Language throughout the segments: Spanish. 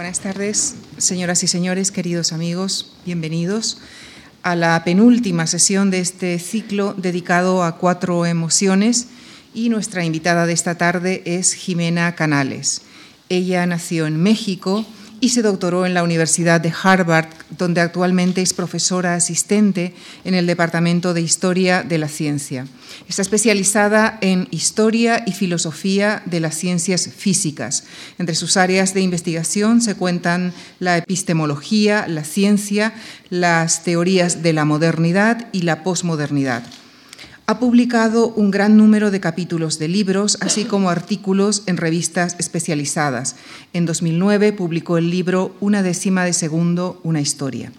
Buenas tardes, señoras y señores, queridos amigos, bienvenidos a la penúltima sesión de este ciclo dedicado a cuatro emociones y nuestra invitada de esta tarde es Jimena Canales. Ella nació en México y se doctoró en la Universidad de Harvard, donde actualmente es profesora asistente en el Departamento de Historia de la Ciencia. Está especializada en Historia y Filosofía de las Ciencias Físicas. Entre sus áreas de investigación se cuentan la epistemología, la ciencia, las teorías de la modernidad y la posmodernidad. Ha publicado un gran número de capítulos de libros, así como artículos en revistas especializadas. En 2009 publicó el libro Una décima de segundo, una historia.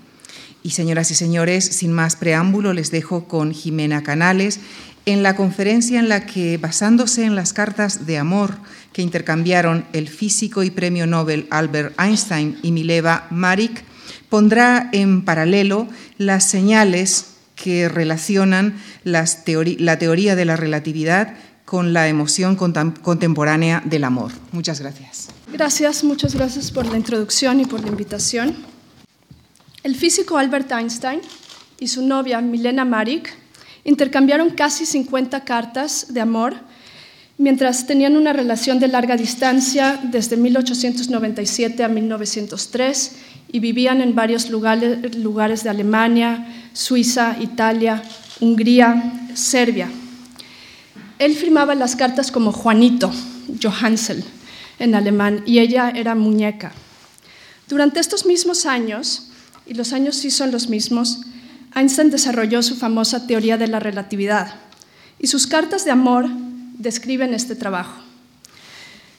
Y señoras y señores, sin más preámbulo, les dejo con Jimena Canales en la conferencia en la que, basándose en las cartas de amor que intercambiaron el físico y premio Nobel Albert Einstein y Mileva Marik, pondrá en paralelo las señales que relacionan la teoría de la relatividad con la emoción contemporánea del amor. Muchas gracias. Gracias, muchas gracias por la introducción y por la invitación. El físico Albert Einstein y su novia Milena Marik intercambiaron casi 50 cartas de amor mientras tenían una relación de larga distancia desde 1897 a 1903 y vivían en varios lugares, lugares de Alemania, Suiza, Italia, Hungría, Serbia. Él firmaba las cartas como Juanito, Johansel, en alemán, y ella era muñeca. Durante estos mismos años, y los años sí son los mismos, Einstein desarrolló su famosa teoría de la relatividad, y sus cartas de amor describen este trabajo.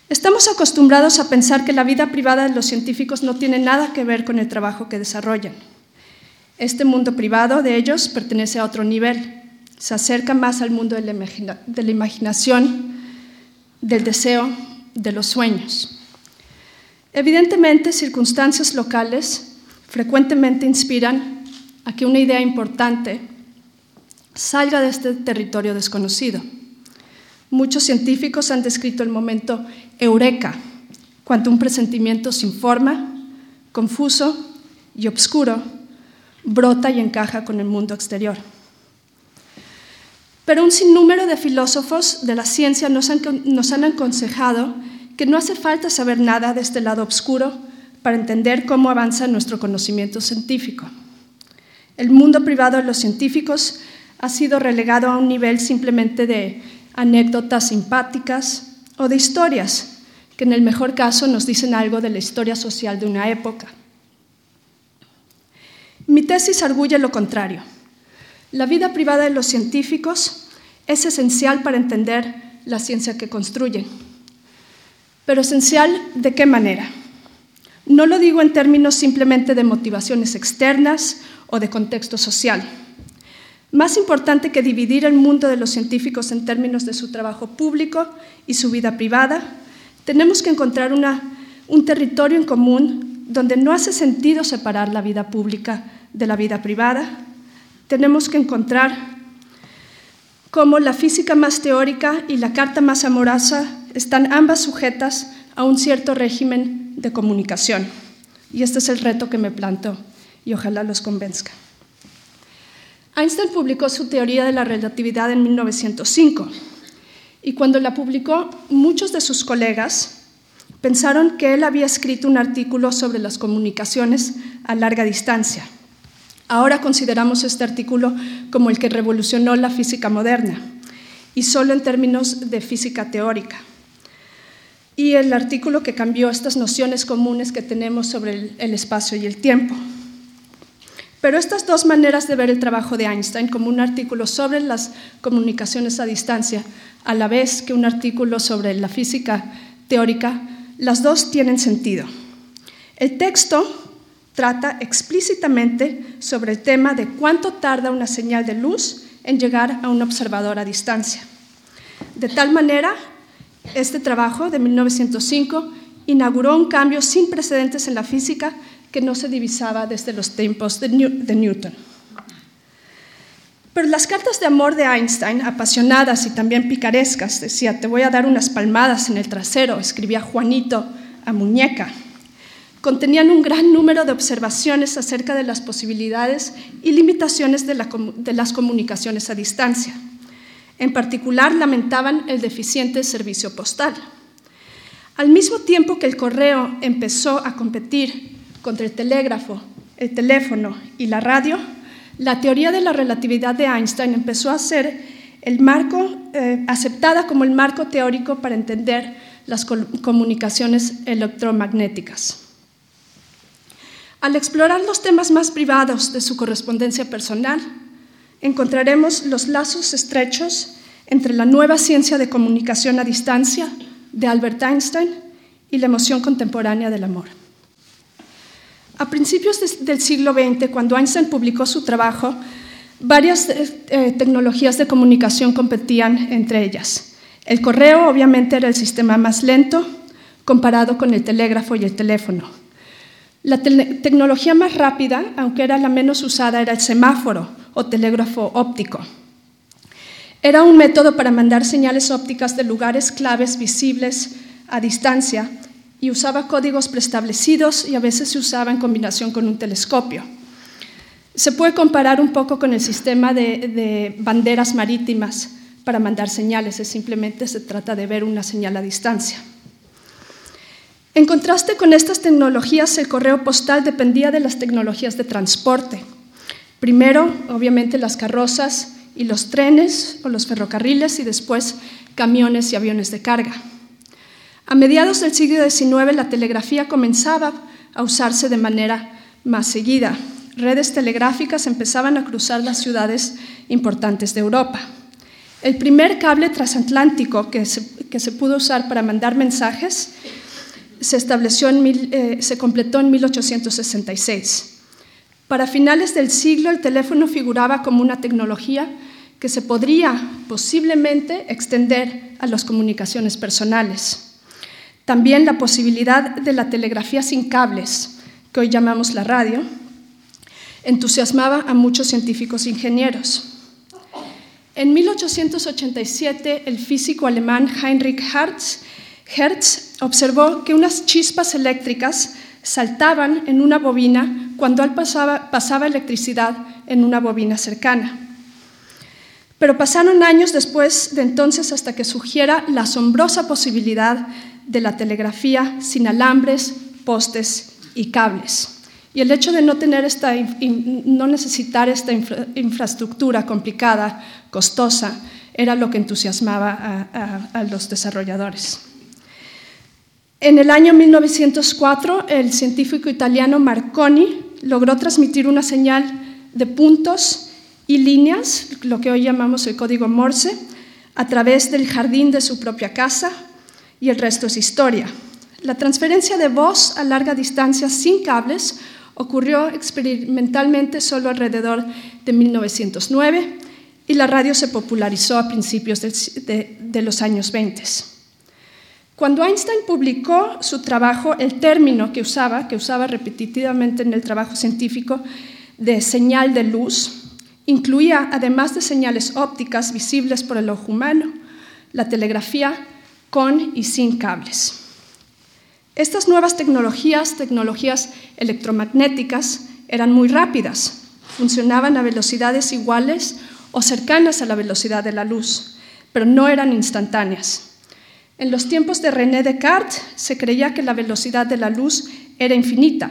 Estamos acostumbrados a pensar que la vida privada de los científicos no tiene nada que ver con el trabajo que desarrollan. Este mundo privado de ellos pertenece a otro nivel, se acerca más al mundo de la, imaginación, del deseo, de los sueños. Evidentemente, circunstancias locales frecuentemente inspiran a que una idea importante salga de este territorio desconocido. Muchos científicos han descrito el momento eureka, cuando un presentimiento sin forma, confuso y obscuro brota y encaja con el mundo exterior. Pero un sinnúmero de filósofos de la ciencia nos han, aconsejado que no hace falta saber nada de este lado oscuro para entender cómo avanza nuestro conocimiento científico. El mundo privado de los científicos ha sido relegado a un nivel simplemente de anécdotas simpáticas o de historias que en el mejor caso nos dicen algo de la historia social de una época. Mi tesis arguye lo contrario. La vida privada de los científicos es esencial para entender la ciencia que construyen. Pero esencial de qué manera? No lo digo en términos simplemente de motivaciones externas o de contexto social. Más importante que dividir el mundo de los científicos en términos de su trabajo público y su vida privada, tenemos que encontrar un territorio en común donde no hace sentido separar la vida pública de la vida privada. Tenemos que encontrar cómo la física más teórica y la carta más amorosa están ambas sujetas a un cierto régimen de comunicación. Y este es el reto que me planto y ojalá los convenzca. Einstein publicó su teoría de la relatividad en 1905 y cuando la publicó, muchos de sus colegas pensaron que él había escrito un artículo sobre las comunicaciones a larga distancia. Ahora consideramos este artículo como el que revolucionó la física moderna y solo en términos de física teórica. Y el artículo que cambió estas nociones comunes que tenemos sobre el, espacio y el tiempo. Pero estas dos maneras de ver el trabajo de Einstein, como un artículo sobre las comunicaciones a distancia, a la vez que un artículo sobre la física teórica, las dos tienen sentido. El texto trata explícitamente sobre el tema de cuánto tarda una señal de luz en llegar a un observador a distancia. De tal manera, este trabajo de 1905 inauguró un cambio sin precedentes en la física que no se divisaba desde los tiempos de, Newton. Pero las cartas de amor de Einstein, apasionadas y también picarescas, decía, te voy a dar unas palmadas en el trasero, escribía Juanito a muñeca, contenían un gran número de observaciones acerca de las posibilidades y limitaciones de, de las comunicaciones a distancia. En particular, lamentaban el deficiente servicio postal. Al mismo tiempo que el correo empezó a competir contra el telégrafo, el teléfono y la radio, la teoría de la relatividad de Einstein empezó a ser el marco, eh, aceptada como el marco teórico para entender las comunicaciones electromagnéticas. Al explorar los temas más privados de su correspondencia personal, encontraremos los lazos estrechos entre la nueva ciencia de comunicación a distancia de Albert Einstein y la emoción contemporánea del amor. A principios del siglo XX, cuando Einstein publicó su trabajo, varias eh, eh, tecnologías de comunicación competían entre ellas. El correo obviamente era el sistema más lento comparado con el telégrafo y el teléfono. La tecnología más rápida, aunque era la menos usada, era el semáforo o telégrafo óptico. Era un método para mandar señales ópticas de lugares claves visibles a distancia y usaba códigos preestablecidos y a veces se usaba en combinación con un telescopio. Se puede comparar un poco con el sistema de, banderas marítimas para mandar señales, es simplemente se trata de ver una señal a distancia. En contraste con estas tecnologías, el correo postal dependía de las tecnologías de transporte. Primero, obviamente, las carrozas y los trenes o los ferrocarriles y después camiones y aviones de carga. A mediados del siglo XIX la telegrafía comenzaba a usarse de manera más seguida. Redes telegráficas empezaban a cruzar las ciudades importantes de Europa. El primer cable transatlántico que se, pudo usar para mandar mensajes se, estableció eh, se completó en 1866. Para finales del siglo, el teléfono figuraba como una tecnología que se podría posiblemente extender a las comunicaciones personales. También la posibilidad de la telegrafía sin cables, que hoy llamamos la radio, entusiasmaba a muchos científicos e ingenieros. En 1887, el físico alemán Heinrich Hertz, observó que unas chispas eléctricas saltaban en una bobina cuando él pasaba, pasaba electricidad en una bobina cercana. Pero pasaron años después de entonces hasta que surgiera la asombrosa posibilidad de la telegrafía sin alambres, postes y cables. Y el hecho de no, tener esta, no necesitar esta infraestructura complicada, costosa, era lo que entusiasmaba a los desarrolladores. En el año 1904, el científico italiano Marconi logró transmitir una señal de puntos y líneas, lo que hoy llamamos el código Morse, a través del jardín de su propia casa y el resto es historia. La transferencia de voz a larga distancia sin cables ocurrió experimentalmente solo alrededor de 1909 y la radio se popularizó a principios de, los años 20. Cuando Einstein publicó su trabajo, el término que usaba, que usaba repetitivamente en el trabajo científico, de señal de luz, incluía, además de señales ópticas visibles por el ojo humano, la telegrafía con y sin cables. Estas nuevas tecnologías, tecnologías electromagnéticas, eran muy rápidas, funcionaban a velocidades iguales o cercanas a la velocidad de la luz, pero no eran instantáneas. En los tiempos de René Descartes se creía que la velocidad de la luz era infinita,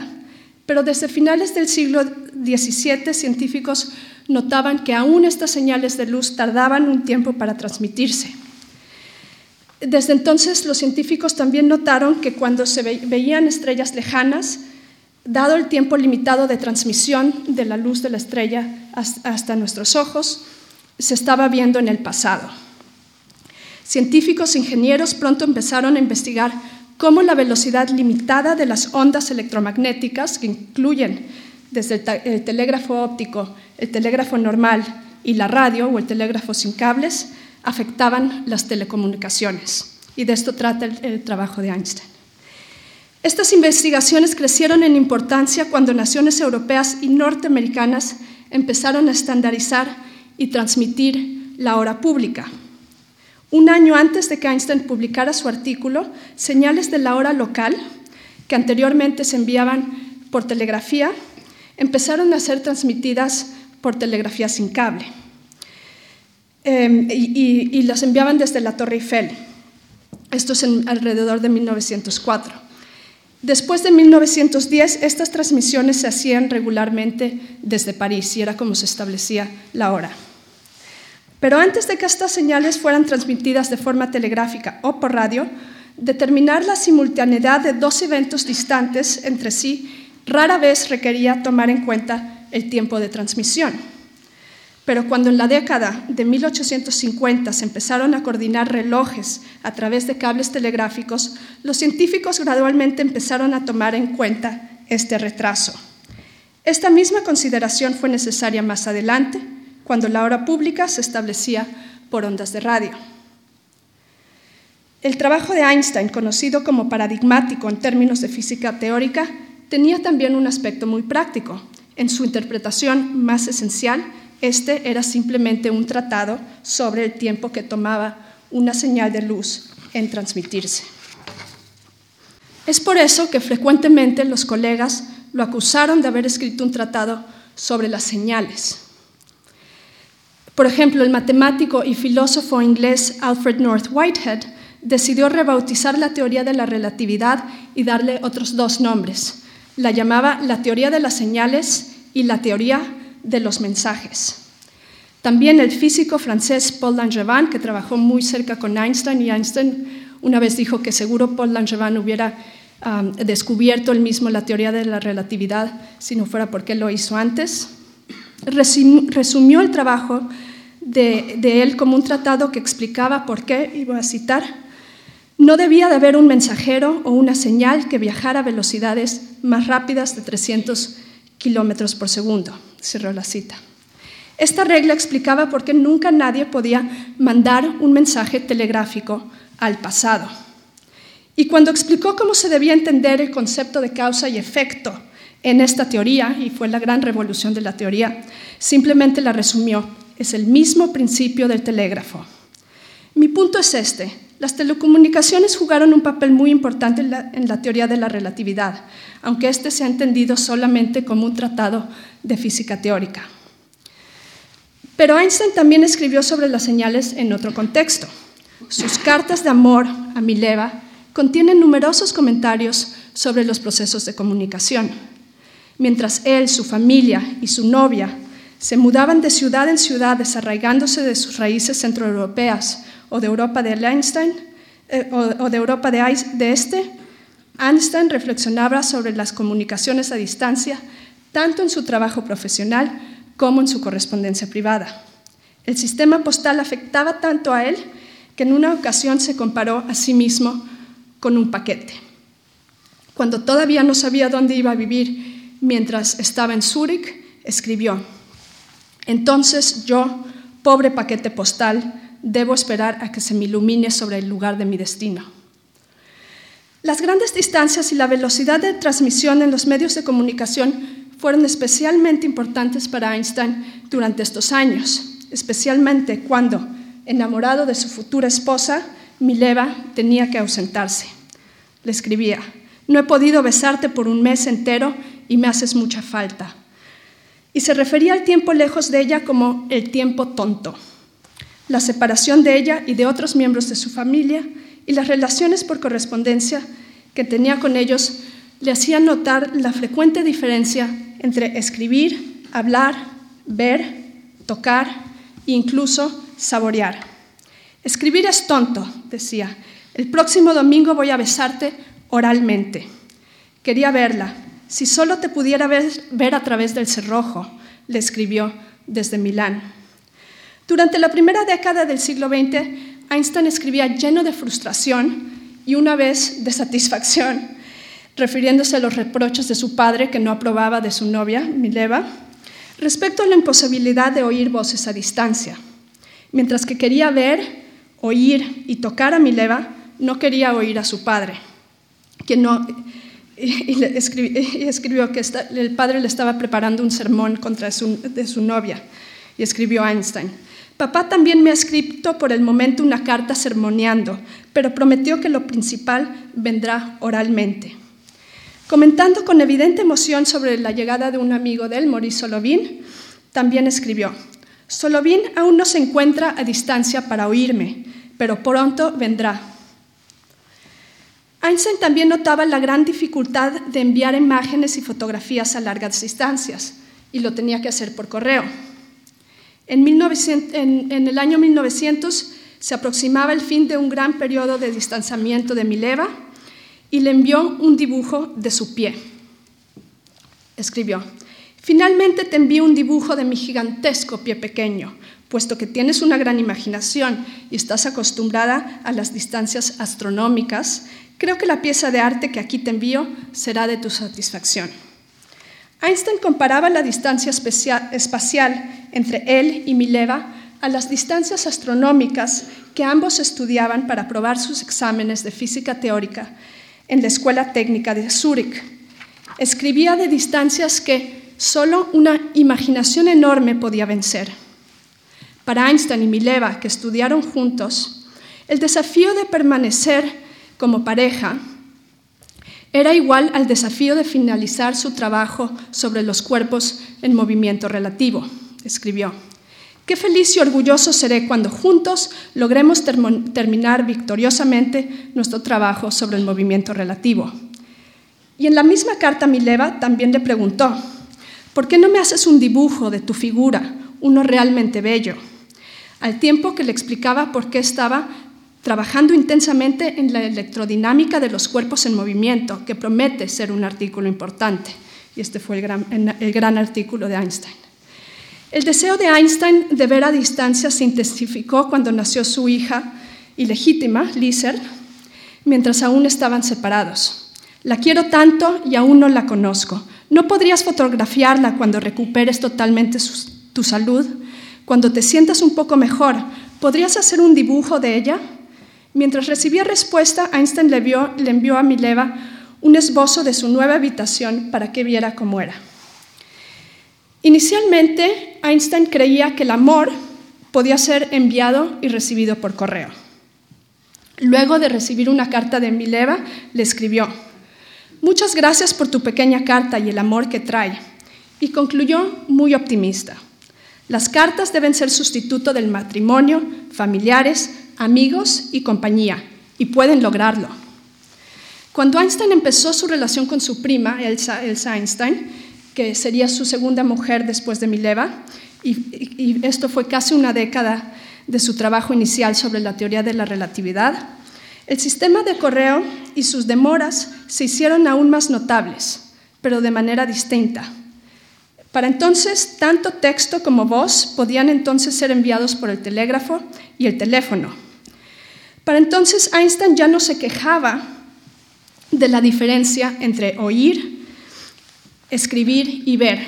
pero desde finales del siglo XVII científicos notaban que aún estas señales de luz tardaban un tiempo para transmitirse. Desde entonces los científicos también notaron que cuando se veían estrellas lejanas, dado el tiempo limitado de transmisión de la luz de la estrella hasta nuestros ojos, se estaba viendo en el pasado. Científicos e ingenieros pronto empezaron a investigar cómo la velocidad limitada de las ondas electromagnéticas, que incluyen desde el, telégrafo óptico, el telégrafo normal y la radio o el telégrafo sin cables, afectaban las telecomunicaciones. Y de esto trata el trabajo de Einstein. Estas investigaciones crecieron en importancia cuando naciones europeas y norteamericanas empezaron a estandarizar y transmitir la hora pública, un año antes de que Einstein publicara su artículo, Señales de la hora local, que anteriormente se enviaban por telegrafía, empezaron a ser transmitidas por telegrafía sin cable. Em, y, las enviaban desde la Torre Eiffel. Esto es alrededor de 1904. Después de 1910, estas transmisiones se hacían regularmente desde París y era como se establecía la hora. Pero antes de que estas señales fueran transmitidas de forma telegráfica o por radio, determinar la simultaneidad de dos eventos distantes entre sí rara vez requería tomar en cuenta el tiempo de transmisión. Pero cuando en la década de 1850 se empezaron a coordinar relojes a través de cables telegráficos, los científicos gradualmente empezaron a tomar en cuenta este retraso. Esta misma consideración fue necesaria más adelante, cuando la hora pública se establecía por ondas de radio. El trabajo de Einstein, conocido como paradigmático en términos de física teórica, tenía también un aspecto muy práctico. En su interpretación más esencial, este era simplemente un tratado sobre el tiempo que tomaba una señal de luz en transmitirse. Es por eso que frecuentemente los colegas lo acusaron de haber escrito un tratado sobre las señales. Por ejemplo, el matemático y filósofo inglés Alfred North Whitehead decidió rebautizar la teoría de la relatividad y darle otros dos nombres. La llamaba la teoría de las señales y la teoría de los mensajes. También el físico francés Paul Langevin, que trabajó muy cerca con Einstein, y Einstein una vez dijo que seguro Paul Langevin hubiera descubierto él mismo la teoría de la relatividad si no fuera porque lo hizo antes resumió el trabajo de, él como un tratado que explicaba por qué, y voy a citar, no debía de haber un mensajero o una señal que viajara a velocidades más rápidas de 300 kilómetros por segundo. Cerró la cita. Esta regla explicaba por qué nunca nadie podía mandar un mensaje telegráfico al pasado. Y cuando explicó cómo se debía entender el concepto de causa y efecto en esta teoría, y fue la gran revolución de la teoría, simplemente la resumió. Es el mismo principio del telégrafo. Mi punto es este. Las telecomunicaciones jugaron un papel muy importante en la, teoría de la relatividad, aunque este se ha entendido solamente como un tratado de física teórica. Pero Einstein también escribió sobre las señales en otro contexto. Sus cartas de amor a Mileva contienen numerosos comentarios sobre los procesos de comunicación. Mientras él, su familia y su novia se mudaban de ciudad en ciudad, desarraigándose de sus raíces centroeuropeas o de Europa de Einstein, eh, o, de Europa de, este, Einstein reflexionaba sobre las comunicaciones a distancia, tanto en su trabajo profesional como en su correspondencia privada. El sistema postal afectaba tanto a él que en una ocasión se comparó a sí mismo con un paquete. Cuando todavía no sabía dónde iba a vivir mientras estaba en Zúrich, escribió, entonces yo, pobre paquete postal, debo esperar a que se me ilumine sobre el lugar de mi destino. Las grandes distancias y la velocidad de transmisión en los medios de comunicación fueron especialmente importantes para Einstein durante estos años, especialmente cuando, enamorado de su futura esposa, Mileva tenía que ausentarse. Le escribía, no he podido besarte por un mes entero y me haces mucha falta. Y se refería al tiempo lejos de ella como el tiempo tonto. La separación de ella y de otros miembros de su familia y las relaciones por correspondencia que tenía con ellos le hacían notar la frecuente diferencia entre escribir, hablar, ver, tocar e incluso saborear. Escribir es tonto, decía. El próximo domingo voy a besarte oralmente. Quería verla, si solo te pudiera ver, a través del cerrojo, le escribió desde Milán. Durante la primera década del siglo XX, Einstein escribía lleno de frustración y una vez de satisfacción, refiriéndose a los reproches de su padre que no aprobaba de su novia, Mileva, respecto a la imposibilidad de oír voces a distancia. Mientras que quería ver, oír y tocar a Mileva, no quería oír a su padre, que no, y, escribió, que el padre le estaba preparando un sermón contra su, su novia. Y escribió Einstein, papá también me ha escrito por el momento una carta sermoneando, pero prometió que lo principal vendrá oralmente. Comentando con evidente emoción sobre la llegada de un amigo de él, Maurice Solovin, también escribió, Solovin aún no se encuentra a distancia para oírme, pero pronto vendrá. Einstein también notaba la gran dificultad de enviar imágenes y fotografías a largas distancias, y lo tenía que hacer por correo. En, el año 1900 se aproximaba el fin de un gran periodo de distanciamiento de Mileva y le envió un dibujo de su pie. Escribió, finalmente te envío un dibujo de mi gigantesco pie pequeño, puesto que tienes una gran imaginación y estás acostumbrada a las distancias astronómicas, creo que la pieza de arte que aquí te envío será de tu satisfacción. Einstein comparaba la distancia espacial entre él y Mileva a las distancias astronómicas que ambos estudiaban para probar sus exámenes de física teórica en la Escuela Técnica de Zúrich. Escribía de distancias que solo una imaginación enorme podía vencer. Para Einstein y Mileva, que estudiaron juntos, el desafío de permanecer como pareja era igual al desafío de finalizar su trabajo sobre los cuerpos en movimiento relativo, escribió. Qué feliz y orgulloso seré cuando juntos logremos terminar victoriosamente nuestro trabajo sobre el movimiento relativo. Y en la misma carta Mileva también le preguntó, ¿por qué no me haces un dibujo de tu figura, uno realmente bello? Al tiempo que le explicaba por qué estaba trabajando intensamente en la electrodinámica de los cuerpos en movimiento, que promete ser un artículo importante. Y este fue el gran, artículo de Einstein. El deseo de Einstein de ver a distancia se intensificó cuando nació su hija ilegítima, Liesel, mientras aún estaban separados. La quiero tanto y aún no la conozco. ¿No podrías fotografiarla cuando recuperes totalmente tu salud? Cuando te sientas un poco mejor, ¿podrías hacer un dibujo de ella? Mientras recibía respuesta, Einstein le, envió a Mileva un esbozo de su nueva habitación para que viera cómo era. Inicialmente, Einstein creía que el amor podía ser enviado y recibido por correo. Luego de recibir una carta de Mileva, le escribió, Muchas gracias por tu pequeña carta y el amor que trae. Y concluyó muy optimista. Las cartas deben ser sustituto del matrimonio, familiares, amigos y compañía, y pueden lograrlo. Cuando Einstein empezó su relación con su prima, Elsa, Einstein, que sería su segunda mujer después de Mileva, y, esto fue casi una década de su trabajo inicial sobre la teoría de la relatividad, el sistema de correo y sus demoras se hicieron aún más notables, pero de manera distinta. Para entonces, tanto texto como voz podían entonces ser enviados por el telégrafo y el teléfono. Para entonces, Einstein ya no se quejaba de la diferencia entre oír escribir y ver,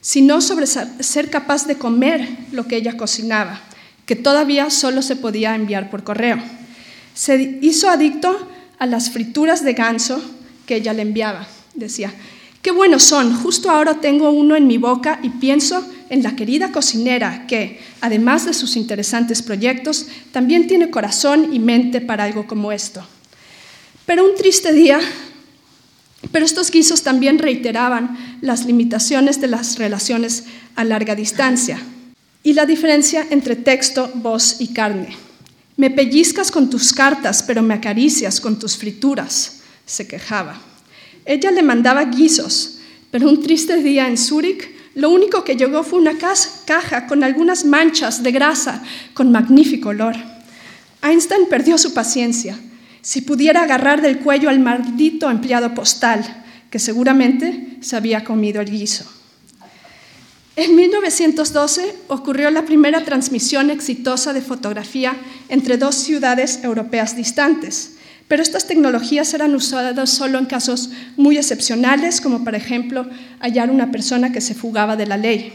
sino sobre ser capaz de comer lo que ella cocinaba, que todavía solo se podía enviar por correo. Se hizo adicto a las frituras de ganso que ella le enviaba. Decía, qué buenos son, justo ahora tengo uno en mi boca y pienso en la querida cocinera que, además de sus interesantes proyectos, también tiene corazón y mente para algo como esto. Pero un triste día pero estos guisos también reiteraban las limitaciones de las relaciones a larga distancia y la diferencia entre texto, voz y carne. Me pellizcas con tus cartas, pero me acaricias con tus frituras, se quejaba. Ella le mandaba guisos, pero un triste día en Zúrich, lo único que llegó fue una caja con algunas manchas de grasa con magnífico olor. Einstein perdió su paciencia si pudiera agarrar del cuello al maldito empleado postal, que seguramente se había comido el guiso. En 1912 ocurrió la primera transmisión exitosa de fotografía entre dos ciudades europeas distantes, pero estas tecnologías eran usadas solo en casos muy excepcionales, como por ejemplo hallar una persona que se fugaba de la ley.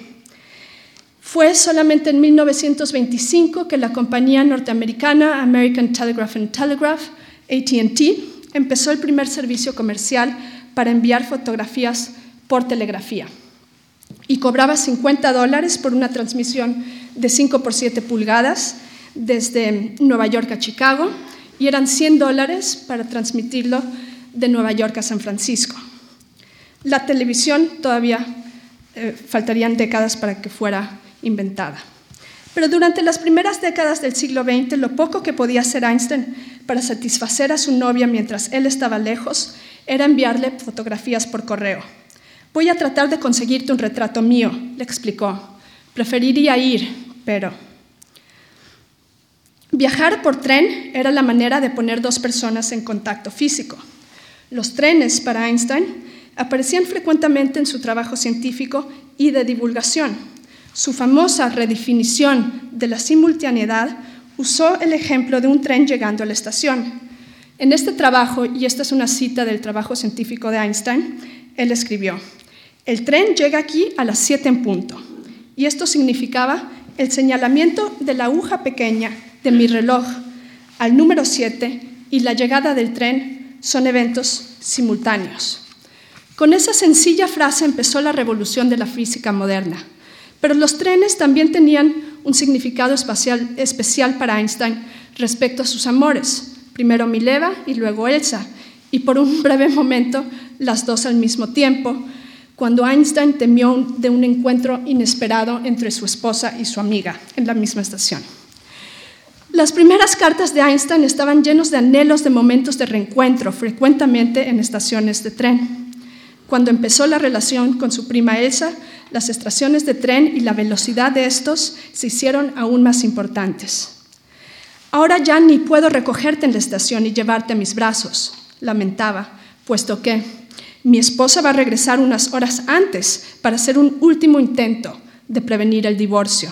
Fue solamente en 1925 que la compañía norteamericana American Telegraph and Telegraph ATT empezó el primer servicio comercial para enviar fotografías por telegrafía y cobraba 50 dólares por una transmisión de 5 por 7 pulgadas desde Nueva York a Chicago y eran 100 dólares para transmitirlo de Nueva York a San Francisco. La televisión todavía eh, faltarían décadas para que fuera inventada. Pero durante las primeras décadas del siglo XX, lo poco que podía hacer Einstein para satisfacer a su novia mientras él estaba lejos era enviarle fotografías por correo. Voy a tratar de conseguirte un retrato mío, le explicó. Preferiría ir, pero... Viajar por tren era la manera de poner dos personas en contacto físico. Los trenes para Einstein aparecían frecuentemente en su trabajo científico y de divulgación. Su famosa redefinición de la simultaneidad usó el ejemplo de un tren llegando a la estación. En este trabajo, y esta es una cita del trabajo científico de Einstein, él escribió, el tren llega aquí a las 7 en punto, y esto significaba el señalamiento de la aguja pequeña de mi reloj al número 7 y la llegada del tren son eventos simultáneos. Con esa sencilla frase empezó la revolución de la física moderna. Pero los trenes también tenían un significado espacial, especial para Einstein respecto a sus amores, primero Mileva y luego Elsa, y por un breve momento las dos al mismo tiempo, cuando Einstein temió de un encuentro inesperado entre su esposa y su amiga en la misma estación. Las primeras cartas de Einstein estaban llenos de anhelos de momentos de reencuentro, frecuentemente en estaciones de tren. Cuando empezó la relación con su prima Elsa, las estaciones de tren y la velocidad de estos se hicieron aún más importantes. Ahora ya ni puedo recogerte en la estación y llevarte a mis brazos, lamentaba, puesto que mi esposa va a regresar unas horas antes para hacer un último intento de prevenir el divorcio.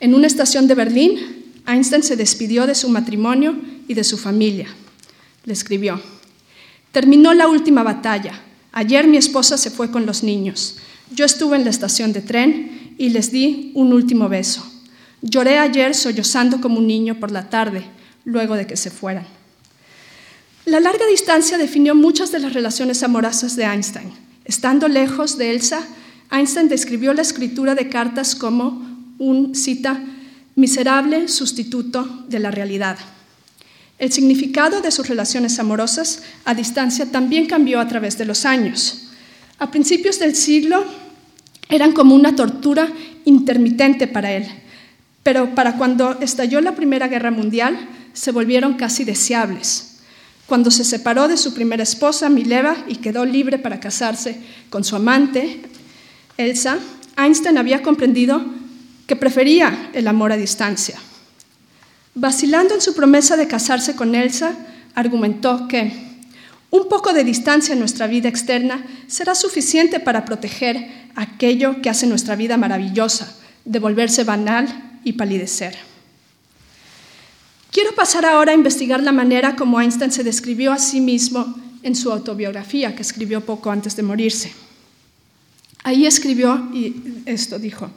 En una estación de Berlín, Einstein se despidió de su matrimonio y de su familia. Le escribió, terminó la última batalla, Ayer mi esposa se fue con los niños. Yo estuve en la estación de tren y les di un último beso. Lloré ayer sollozando como un niño por la tarde, luego de que se fueran. La larga distancia definió muchas de las relaciones amorosas de Einstein. Estando lejos de Elsa, Einstein describió la escritura de cartas como un, cita, miserable sustituto de la realidad. El significado de sus relaciones amorosas a distancia también cambió a través de los años. A principios del siglo eran como una tortura intermitente para él, pero para cuando estalló la Primera Guerra Mundial se volvieron casi deseables. Cuando se separó de su primera esposa, Mileva, y quedó libre para casarse con su amante, Elsa, Einstein había comprendido que prefería el amor a distancia. Vacilando en su promesa de casarse con Elsa, argumentó que un poco de distancia en nuestra vida externa será suficiente para proteger aquello que hace nuestra vida maravillosa, de volverse banal y palidecer. Quiero pasar ahora a investigar la manera como Einstein se describió a sí mismo en su autobiografía, que escribió poco antes de morirse. Ahí escribió, y esto dijo,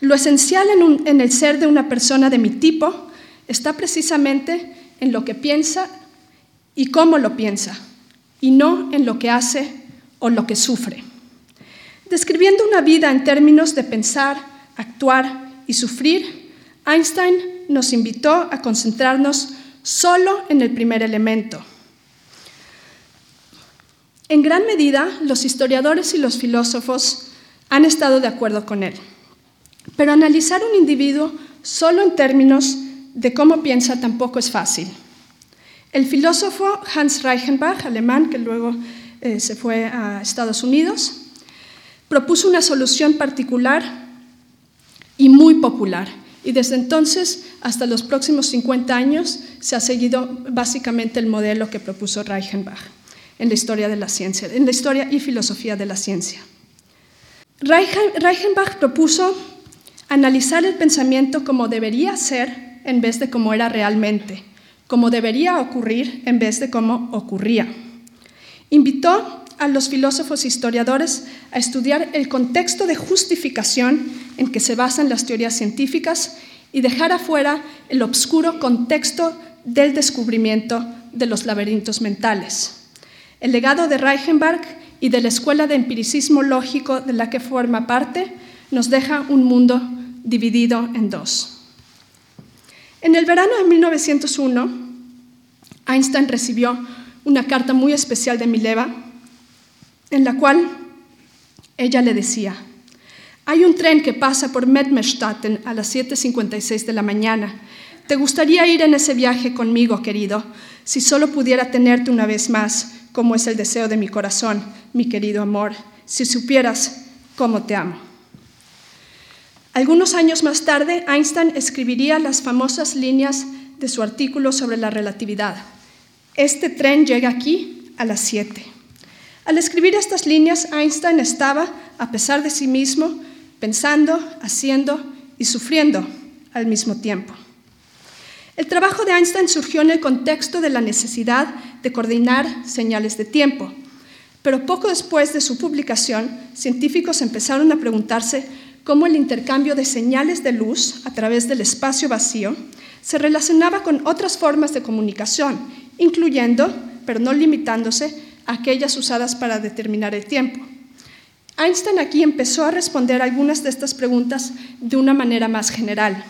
lo esencial en, el ser de una persona de mi tipo está precisamente en lo que piensa y cómo lo piensa, y no en lo que hace o lo que sufre. Describiendo una vida en términos de pensar, actuar y sufrir, Einstein nos invitó a concentrarnos solo en el primer elemento. En gran medida, los historiadores y los filósofos han estado de acuerdo con él. Pero analizar un individuo solo en términos de cómo piensa tampoco es fácil. El filósofo Hans Reichenbach, alemán, que luego eh, se fue a Estados Unidos, propuso una solución particular y muy popular. Y desde entonces hasta los próximos 50 años se ha seguido básicamente el modelo que propuso Reichenbach en la historia de la ciencia, en la historia y filosofía de la ciencia. Reichenbach propuso analizar el pensamiento como debería ser en vez de cómo era realmente, como debería ocurrir en vez de cómo ocurría. Invitó a los filósofos e historiadores a estudiar el contexto de justificación en que se basan las teorías científicas y dejar afuera el obscuro contexto del descubrimiento de los laberintos mentales. El legado de Reichenbach y de la escuela de empiricismo lógico de la que forma parte nos deja un mundo dividido en dos. En el verano de 1901, Einstein recibió una carta muy especial de Mileva en la cual ella le decía, hay un tren que pasa por Medmestatten a las 7.56 de la mañana. ¿Te gustaría ir en ese viaje conmigo, querido? Si solo pudiera tenerte una vez más, como es el deseo de mi corazón, mi querido amor, si supieras cómo te amo. Algunos años más tarde, Einstein escribiría las famosas líneas de su artículo sobre la relatividad. Este tren llega aquí a las 7. Al escribir estas líneas, Einstein estaba, a pesar de sí mismo, pensando, haciendo y sufriendo al mismo tiempo. El trabajo de Einstein surgió en el contexto de la necesidad de coordinar señales de tiempo, pero poco después de su publicación, científicos empezaron a preguntarse cómo el intercambio de señales de luz a través del espacio vacío se relacionaba con otras formas de comunicación, incluyendo, pero no limitándose, aquellas usadas para determinar el tiempo. Einstein aquí empezó a responder algunas de estas preguntas de una manera más general.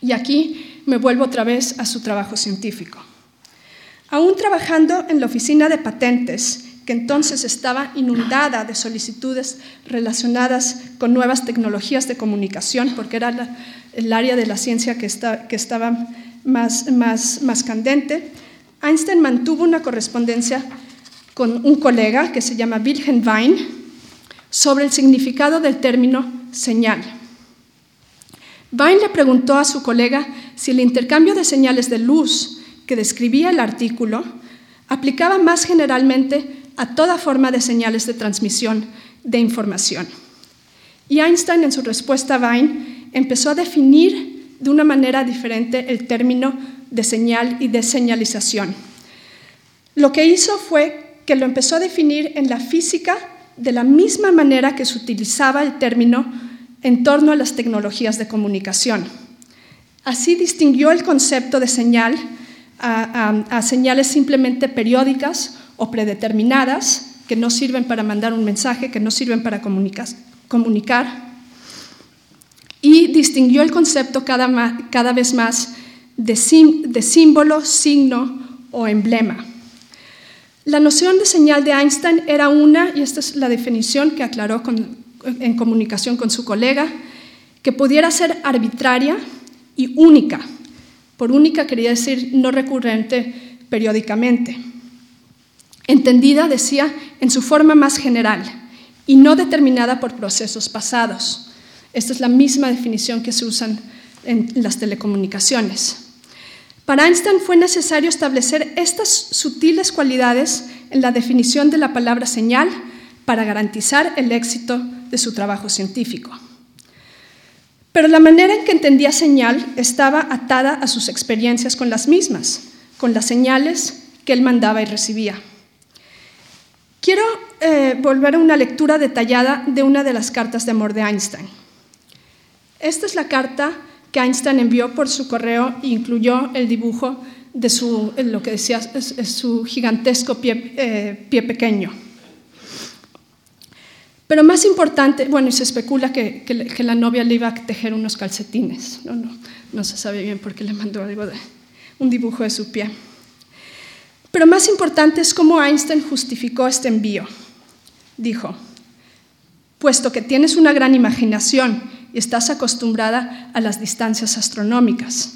Y aquí me vuelvo otra vez a su trabajo científico. Aún trabajando en la oficina de patentes, que entonces estaba inundada de solicitudes relacionadas con nuevas tecnologías de comunicación, porque era el área de la ciencia que, que estaba más, más, más candente, Einstein mantuvo una correspondencia con un colega que se llama Wilhelm Wein, sobre el significado del término señal. Vine le preguntó a su colega si el intercambio de señales de luz que describía el artículo aplicaba más generalmente a toda forma de señales de transmisión de información. Y Einstein, en su respuesta a Vine, empezó a definir de una manera diferente el término de señal y de señalización. Lo que hizo fue que lo empezó a definir en la física de la misma manera que se utilizaba el término en torno a las tecnologías de comunicación. Así distinguió el concepto de señal a, señales simplemente periódicas o predeterminadas, que no sirven para mandar un mensaje, que no sirven para comunicar, y distinguió el concepto cada, vez más de símbolo, signo o emblema. La noción de señal de Einstein era una, y esta es la definición que aclaró en comunicación con su colega, que pudiera ser arbitraria y única. Por única quería decir no recurrente periódicamente. Entendida, decía, en su forma más general y no determinada por procesos pasados. Esta es la misma definición que se usan en las telecomunicaciones. Para Einstein fue necesario establecer estas sutiles cualidades en la definición de la palabra señal para garantizar el éxito de su trabajo científico. Pero la manera en que entendía señal estaba atada a sus experiencias con las mismas, con las señales que él mandaba y recibía. Quiero eh, volver a una lectura detallada de una de las cartas de amor de Einstein. Esta es la carta que Einstein envió por su correo e incluyó el dibujo de su, lo que decía su gigantesco pie, eh, pie, pequeño. Pero más importante, bueno, se especula que, que, la novia le iba a tejer unos calcetines. No, no, no se sabe bien por qué le mandó algo de un dibujo de su pie. Pero más importante es cómo Einstein justificó este envío. Dijo, puesto que tienes una gran imaginación y estás acostumbrada a las distancias astronómicas.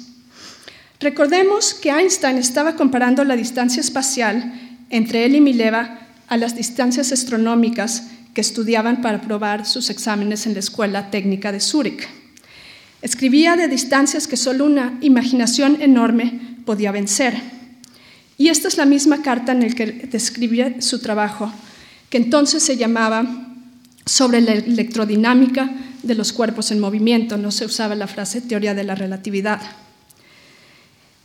Recordemos que Einstein estaba comparando la distancia espacial entre él y Mileva a las distancias astronómicas que estudiaban para probar sus exámenes en la Escuela Técnica de Zúrich. Escribía de distancias que solo una imaginación enorme podía vencer. Y esta es la misma carta en la que describía su trabajo, que entonces se llamaba Sobre la electrodinámica de los cuerpos en movimiento, no se usaba la frase teoría de la relatividad.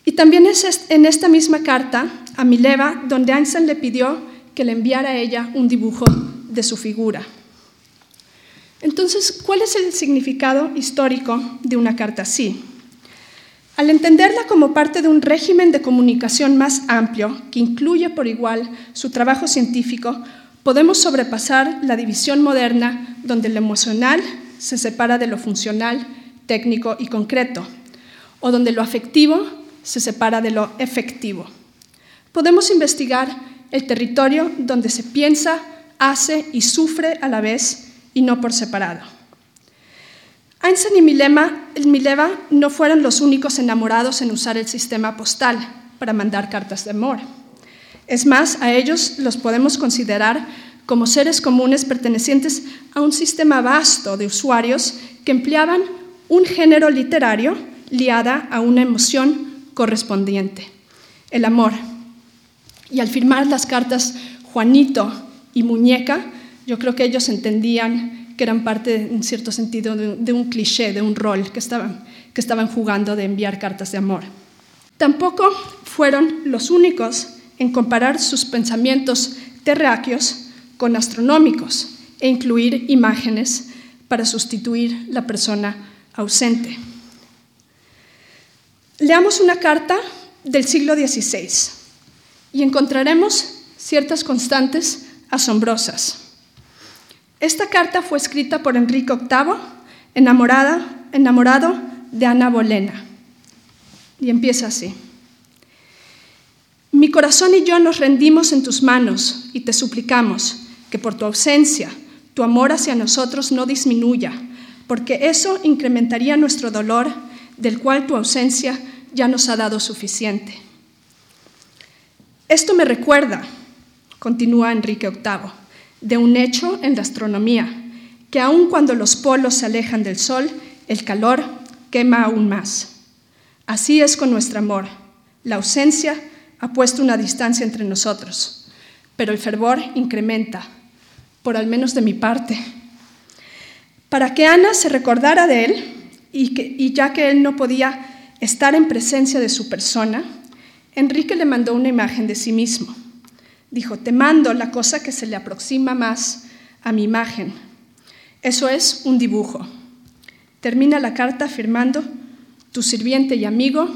Y también es en esta misma carta a Mileva donde Einstein le pidió que le enviara a ella un dibujo de su figura. Entonces, ¿cuál es el significado histórico de una carta así? Al entenderla como parte de un régimen de comunicación más amplio, que incluye por igual su trabajo científico, podemos sobrepasar la división moderna donde lo emocional se separa de lo funcional, técnico y concreto, o donde lo afectivo se separa de lo efectivo. Podemos investigar el territorio donde se piensa, hace y sufre a la vez y no por separado. Einstein y Mileva no fueron los únicos enamorados en usar el sistema postal para mandar cartas de amor. Es más, a ellos los podemos considerar como seres comunes pertenecientes a un sistema vasto de usuarios que empleaban un género literario liada a una emoción correspondiente, el amor. Y al firmar las cartas Juanito y Muñeca, yo creo que ellos entendían que eran parte, en cierto sentido, de, un cliché, de un rol que estaban, que estaban jugando de enviar cartas de amor. Tampoco fueron los únicos en comparar sus pensamientos terráqueos con astronómicos e incluir imágenes para sustituir la persona ausente. Leamos una carta del siglo XVI y encontraremos ciertas constantes asombrosas. Esta carta fue escrita por Enrique VIII, enamorada, enamorado de Ana Bolena. Y empieza así. Mi corazón y yo nos rendimos en tus manos y te suplicamos que por tu ausencia tu amor hacia nosotros no disminuya, porque eso incrementaría nuestro dolor, del cual tu ausencia ya nos ha dado suficiente. Esto me recuerda, continúa Enrique VIII, de un hecho en la astronomía, que aun cuando los polos se alejan del Sol, el calor quema aún más. Así es con nuestro amor. La ausencia ha puesto una distancia entre nosotros, pero el fervor incrementa, por al menos de mi parte. Para que Ana se recordara de él, y, que, y ya que él no podía estar en presencia de su persona, Enrique le mandó una imagen de sí mismo. Dijo, te mando la cosa que se le aproxima más a mi imagen. Eso es un dibujo. Termina la carta afirmando, tu sirviente y amigo,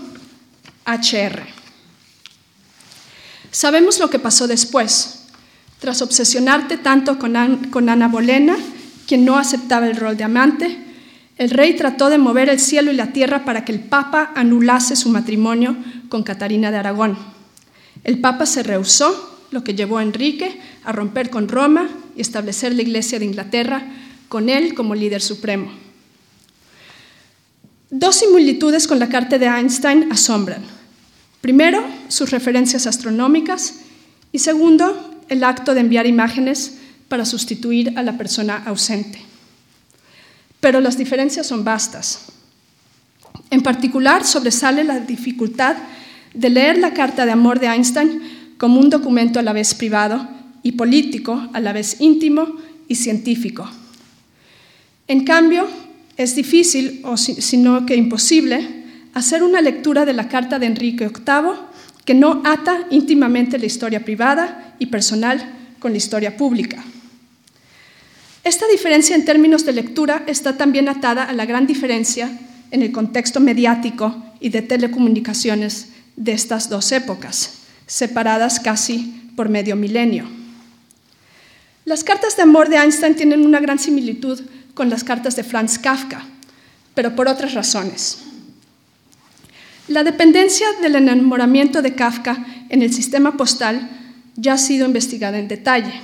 HR. Sabemos lo que pasó después. Tras obsesionarte tanto con, Ana Bolena, quien no aceptaba el rol de amante, el rey trató de mover el cielo y la tierra para que el Papa anulase su matrimonio con Catarina de Aragón. El Papa se rehusó, lo que llevó a Enrique a romper con Roma y establecer la Iglesia de Inglaterra con él como líder supremo. Dos similitudes con la carta de Einstein asombran. Primero, sus referencias astronómicas y segundo, el acto de enviar imágenes para sustituir a la persona ausente. Pero las diferencias son vastas. En particular, sobresale la dificultad de leer la carta de amor de Einstein como un documento a la vez privado y político, a la vez íntimo y científico. En cambio, es difícil, o si, no que imposible, hacer una lectura de la carta de Enrique VIII que no ata íntimamente la historia privada y personal con la historia pública. Esta diferencia en términos de lectura está también atada a la gran diferencia en el contexto mediático y de telecomunicaciones de estas dos épocas, separadas casi por medio milenio. Las cartas de amor de Einstein tienen una gran similitud con las cartas de Franz Kafka, pero por otras razones. La dependencia del enamoramiento de Kafka en el sistema postal ya ha sido investigada en detalle.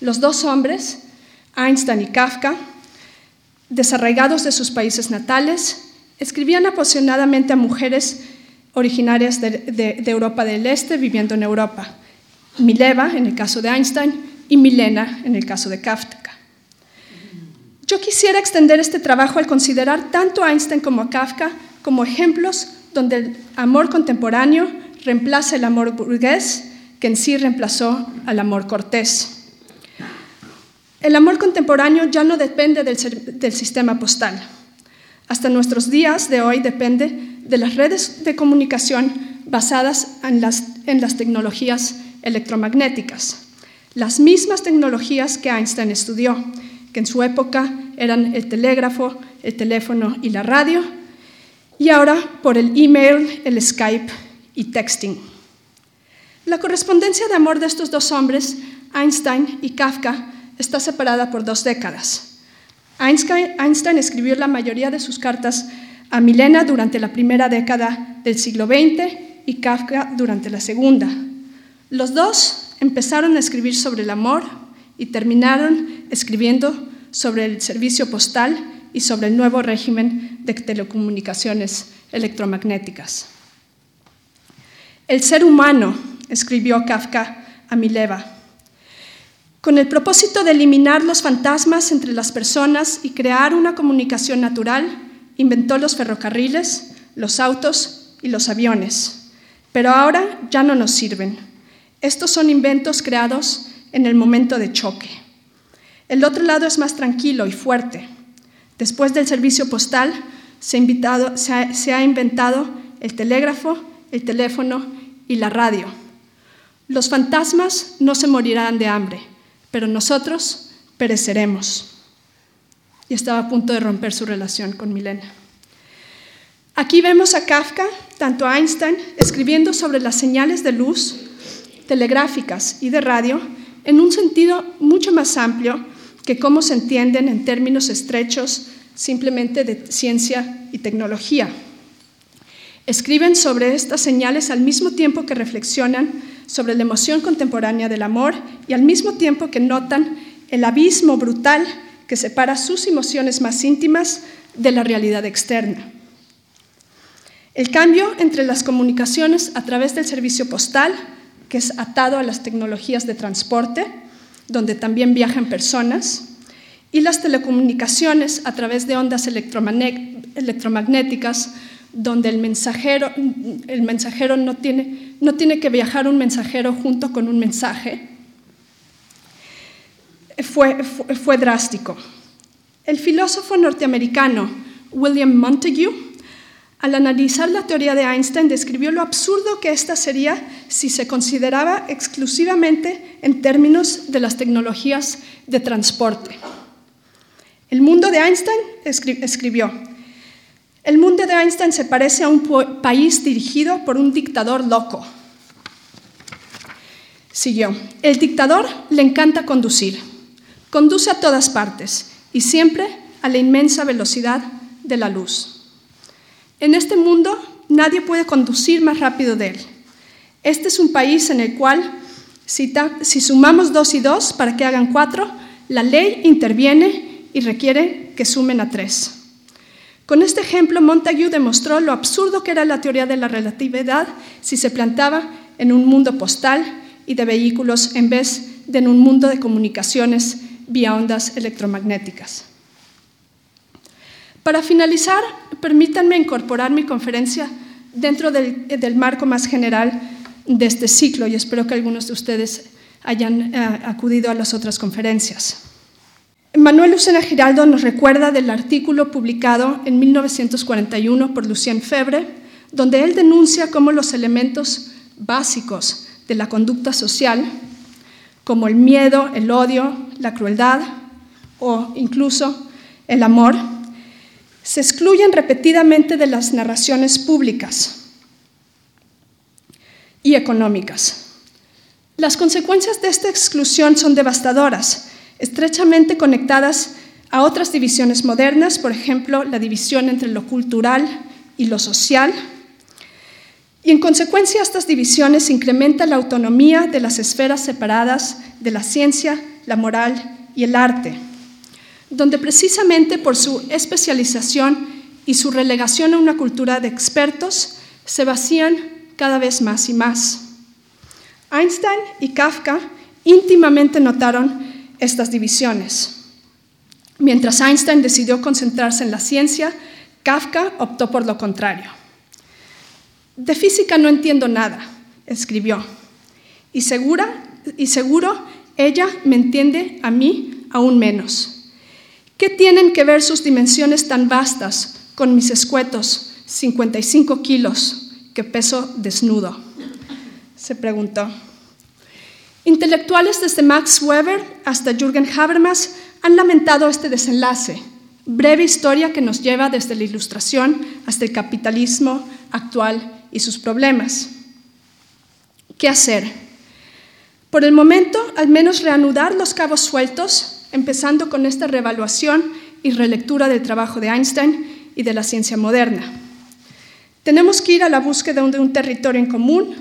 Los dos hombres, Einstein y Kafka, desarraigados de sus países natales, escribían apasionadamente a mujeres originarias de, Europa del Este viviendo en Europa. Mileva, en el caso de Einstein, y Milena, en el caso de Kafka. Yo quisiera extender este trabajo al considerar tanto a Einstein como a Kafka como ejemplos donde el amor contemporáneo reemplaza el amor burgués, que en sí reemplazó al amor cortés. El amor contemporáneo ya no depende del, sistema postal. Hasta nuestros días de hoy depende de las redes de comunicación basadas en las, en las tecnologías electromagnéticas, las mismas tecnologías que Einstein estudió, que en su época eran el telégrafo, el teléfono y la radio, y ahora por el email, el Skype y texting. La correspondencia de amor de estos dos hombres, Einstein y Kafka, está separada por dos décadas. Einstein, escribió la mayoría de sus cartas a Milena durante la primera década del siglo XX y Kafka durante la segunda. Los dos empezaron a escribir sobre el amor y terminaron escribiendo sobre el servicio postal y sobre el nuevo régimen de telecomunicaciones electromagnéticas. El ser humano, escribió Kafka a Mileva, con el propósito de eliminar los fantasmas entre las personas y crear una comunicación natural, inventó los ferrocarriles, los autos y los aviones. Pero ahora ya no nos sirven. Estos son inventos creados en el momento de choque. El otro lado es más tranquilo y fuerte. Después del servicio postal se, ha inventado el telégrafo, el teléfono y la radio. Los fantasmas no se morirán de hambre, pero nosotros pereceremos. Y estaba a punto de romper su relación con Milena. Aquí vemos a Kafka, tanto a Einstein, escribiendo sobre las señales de luz telegráficas y de radio en un sentido mucho más amplio que cómo se entienden en términos estrechos simplemente de ciencia y tecnología. Escriben sobre estas señales al mismo tiempo que reflexionan sobre la emoción contemporánea del amor y al mismo tiempo que notan el abismo brutal que separa sus emociones más íntimas de la realidad externa. El cambio entre las comunicaciones a través del servicio postal, que es atado a las tecnologías de transporte, donde también viajan personas, y las telecomunicaciones a través de ondas electromagnéticas, donde el mensajero, el mensajero no, tiene, no tiene que viajar un mensajero junto con un mensaje, fue, drástico. El filósofo norteamericano William Montague al analizar la teoría de Einstein, describió lo absurdo que ésta sería si se consideraba exclusivamente en términos de las tecnologías de transporte. El mundo de Einstein, escribió, el mundo de Einstein se parece a un país dirigido por un dictador loco. Siguió, el dictador le encanta conducir, conduce a todas partes y siempre a la inmensa velocidad de la luz. En este mundo nadie puede conducir más rápido de él. Este es un país en el cual, si, sumamos dos y dos para que hagan cuatro, la ley interviene y requiere que sumen a tres. Con este ejemplo, Montague demostró lo absurdo que era la teoría de la relatividad si se plantaba en un mundo postal y de vehículos en vez de en un mundo de comunicaciones vía ondas electromagnéticas. Para finalizar, permítanme incorporar mi conferencia dentro del, marco más general de este ciclo y espero que algunos de ustedes hayan eh, acudido a las otras conferencias. Manuel Lucena Giraldo nos recuerda del artículo publicado en 1941 por Lucien Febre, donde él denuncia cómo los elementos básicos de la conducta social, como el miedo, el odio, la crueldad o incluso el amor, se excluyen repetidamente de las narraciones públicas y económicas. Las consecuencias de esta exclusión son devastadoras, estrechamente conectadas a otras divisiones modernas, por ejemplo, la división entre lo cultural y lo social. Y en consecuencia, estas divisiones incrementan la autonomía de las esferas separadas de la ciencia, la moral y el arte donde precisamente por su especialización y su relegación a una cultura de expertos se vacían cada vez más y más. Einstein y Kafka íntimamente notaron estas divisiones. Mientras Einstein decidió concentrarse en la ciencia, Kafka optó por lo contrario. De física no entiendo nada, escribió, y, segura, y seguro ella me entiende a mí aún menos. ¿Qué tienen que ver sus dimensiones tan vastas con mis escuetos 55 kilos que peso desnudo? Se preguntó. Intelectuales desde Max Weber hasta Jürgen Habermas han lamentado este desenlace, breve historia que nos lleva desde la Ilustración hasta el capitalismo actual y sus problemas. ¿Qué hacer? Por el momento, al menos reanudar los cabos sueltos empezando con esta revaluación y relectura del trabajo de Einstein y de la ciencia moderna. Tenemos que ir a la búsqueda de un territorio en común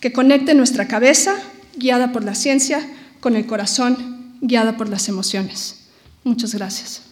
que conecte nuestra cabeza, guiada por la ciencia, con el corazón guiada por las emociones. Muchas gracias.